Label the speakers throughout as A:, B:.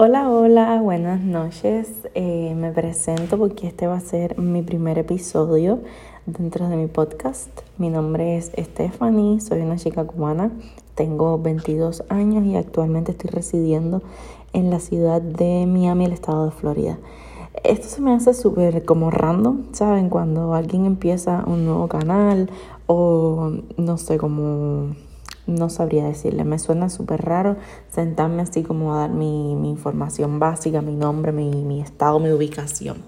A: Hola, hola, buenas noches. Eh, me presento porque este va a ser mi primer episodio dentro de mi podcast. Mi nombre es Stephanie, soy una chica cubana, tengo 22 años y actualmente estoy residiendo en la ciudad de Miami, el estado de Florida. Esto se me hace súper como random, ¿saben? Cuando alguien empieza un nuevo canal o no sé, como no sabría decirle, me suena súper raro sentarme así como a dar mi, información básica, mi nombre, mi, estado, mi ubicación.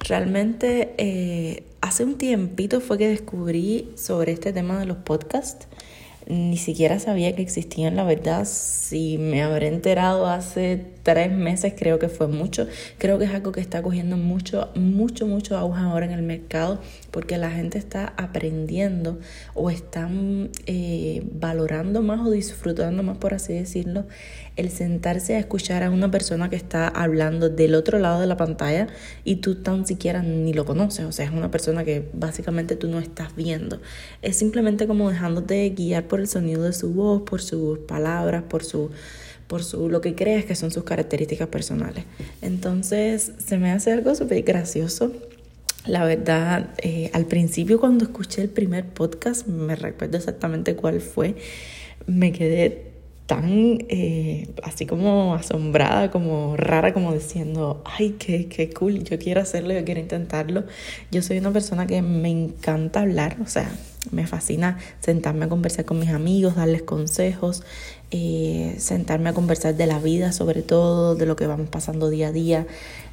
A: Realmente eh, hace un tiempito fue que descubrí sobre este tema de los podcasts ni siquiera sabía que existían, la verdad. Si me habré enterado hace tres meses, creo que fue mucho. Creo que es algo que está cogiendo mucho, mucho, mucho auge ahora en el mercado porque la gente está aprendiendo o están eh, valorando más o disfrutando más, por así decirlo, el sentarse a escuchar a una persona que está hablando del otro lado de la pantalla y tú tan siquiera ni lo conoces. O sea, es una persona que básicamente tú no estás viendo. Es simplemente como dejándote guiar por el sonido de su voz, por sus palabras, por su por su, lo que crees que son sus características personales. Entonces se me hace algo súper gracioso. La verdad, eh, al principio cuando escuché el primer podcast, me recuerdo exactamente cuál fue, me quedé tan eh, así como asombrada, como rara, como diciendo, ay, qué, qué cool, yo quiero hacerlo, yo quiero intentarlo. Yo soy una persona que me encanta hablar, o sea, me fascina sentarme a conversar con mis amigos, darles consejos, eh, sentarme a conversar de la vida, sobre todo, de lo que vamos pasando día a día.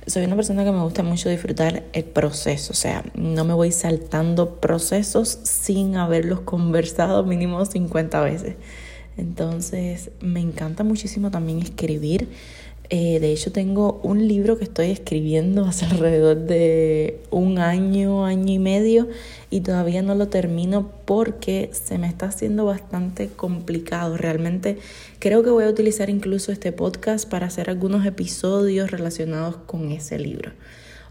A: Soy una persona que me gusta mucho disfrutar el proceso, o sea, no me voy saltando procesos sin haberlos conversado mínimo 50 veces. Entonces, me encanta muchísimo también escribir. Eh, de hecho, tengo un libro que estoy escribiendo hace alrededor de un año, año y medio, y todavía no lo termino porque se me está haciendo bastante complicado. Realmente creo que voy a utilizar incluso este podcast para hacer algunos episodios relacionados con ese libro.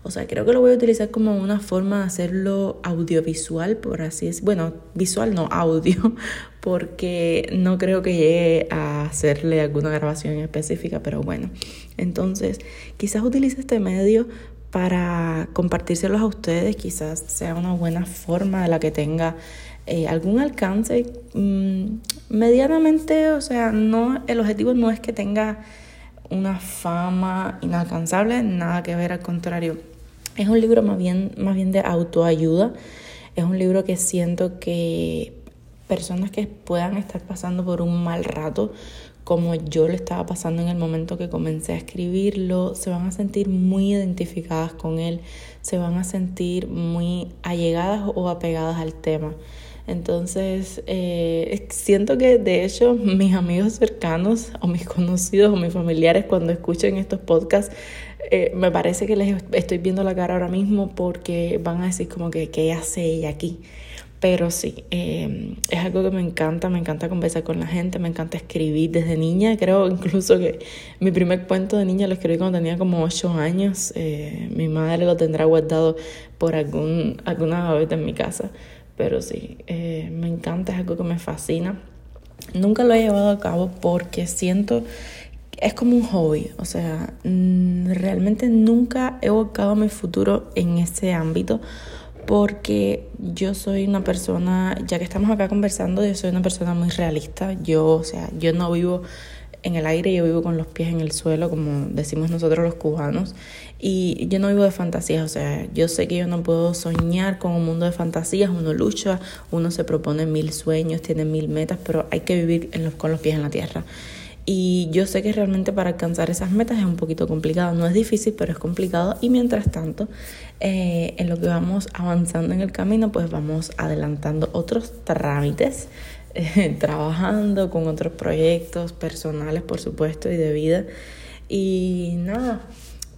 A: O sea, creo que lo voy a utilizar como una forma de hacerlo audiovisual, por así decirlo. Bueno, visual no, audio, porque no creo que llegue a hacerle alguna grabación específica, pero bueno. Entonces, quizás utilice este medio para compartírselos a ustedes, quizás sea una buena forma de la que tenga eh, algún alcance mm, medianamente, o sea, no, el objetivo no es que tenga una fama inalcanzable, nada que ver, al contrario es un libro más bien, más bien de autoayuda. Es un libro que siento que personas que puedan estar pasando por un mal rato, como yo lo estaba pasando en el momento que comencé a escribirlo, se van a sentir muy identificadas con él, se van a sentir muy allegadas o apegadas al tema. Entonces, eh, siento que de hecho mis amigos cercanos o mis conocidos o mis familiares cuando escuchen estos podcasts, eh, me parece que les estoy viendo la cara ahora mismo porque van a decir como que, ¿qué hace ella aquí? Pero sí, eh, es algo que me encanta, me encanta conversar con la gente, me encanta escribir desde niña. Creo incluso que mi primer cuento de niña lo escribí cuando tenía como ocho años. mi madre lo tendrá guardado por algún, alguna vez en mi casa. Pero sí, eh, me encanta, es algo que me fascina. Nunca lo he llevado a cabo porque siento es como un hobby, o sea, mm, realmente nunca he buscado mi futuro en ese ámbito porque yo soy una persona, ya que estamos acá conversando, yo soy una persona muy realista, yo, o sea, yo no vivo en el aire, yo vivo con los pies en el suelo, como decimos nosotros los cubanos, y yo no vivo de fantasías, o sea, yo sé que yo no puedo soñar con un mundo de fantasías, uno lucha, uno se propone mil sueños, tiene mil metas, pero hay que vivir en los, con los pies en la tierra. Y yo sé que realmente para alcanzar esas metas es un poquito complicado, no es difícil, pero es complicado. Y mientras tanto, eh, en lo que vamos avanzando en el camino, pues vamos adelantando otros trámites trabajando con otros proyectos personales, por supuesto, y de vida. Y nada,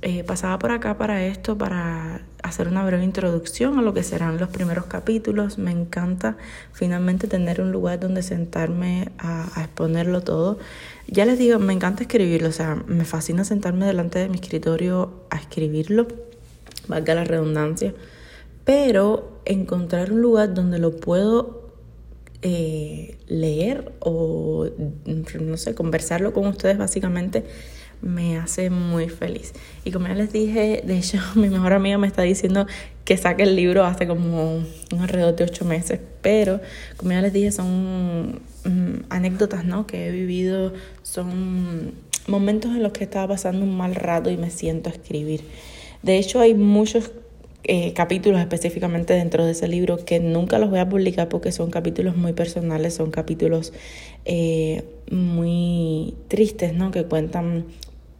A: eh, pasaba por acá para esto, para hacer una breve introducción a lo que serán los primeros capítulos. Me encanta finalmente tener un lugar donde sentarme a, a exponerlo todo. Ya les digo, me encanta escribirlo, o sea, me fascina sentarme delante de mi escritorio a escribirlo, valga la redundancia, pero encontrar un lugar donde lo puedo eh, leer o, no sé, conversarlo con ustedes básicamente, me hace muy feliz. Y como ya les dije, de hecho mi mejor amiga me está diciendo que saque el libro hace como un alrededor de ocho meses, pero como ya les dije son mm, anécdotas ¿no? que he vivido, son momentos en los que estaba pasando un mal rato y me siento a escribir. De hecho hay muchos eh, capítulos específicamente dentro de ese libro que nunca los voy a publicar porque son capítulos muy personales, son capítulos eh, muy tristes, ¿no? Que cuentan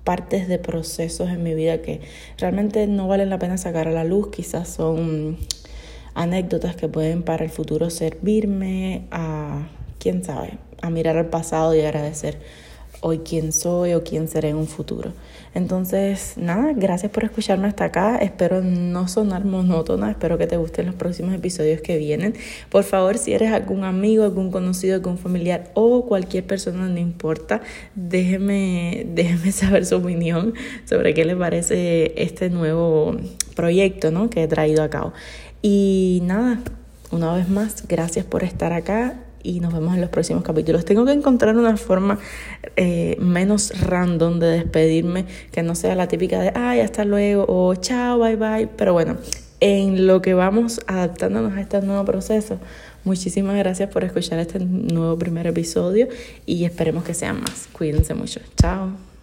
A: partes de procesos en mi vida que realmente no valen la pena sacar a la luz, quizás son anécdotas que pueden para el futuro servirme a, quién sabe, a mirar al pasado y agradecer hoy quién soy o quién seré en un futuro. Entonces, nada, gracias por escucharme hasta acá. Espero no sonar monótona, espero que te gusten los próximos episodios que vienen. Por favor, si eres algún amigo, algún conocido, algún familiar o cualquier persona, no importa, déjeme, déjeme saber su opinión sobre qué le parece este nuevo proyecto ¿no? que he traído a cabo. Y nada, una vez más, gracias por estar acá y nos vemos en los próximos capítulos. Tengo que encontrar una forma eh, menos random de despedirme, que no sea la típica de, ay, hasta luego, o chao, bye bye. Pero bueno, en lo que vamos adaptándonos a este nuevo proceso, muchísimas gracias por escuchar este nuevo primer episodio y esperemos que sean más. Cuídense mucho. Chao.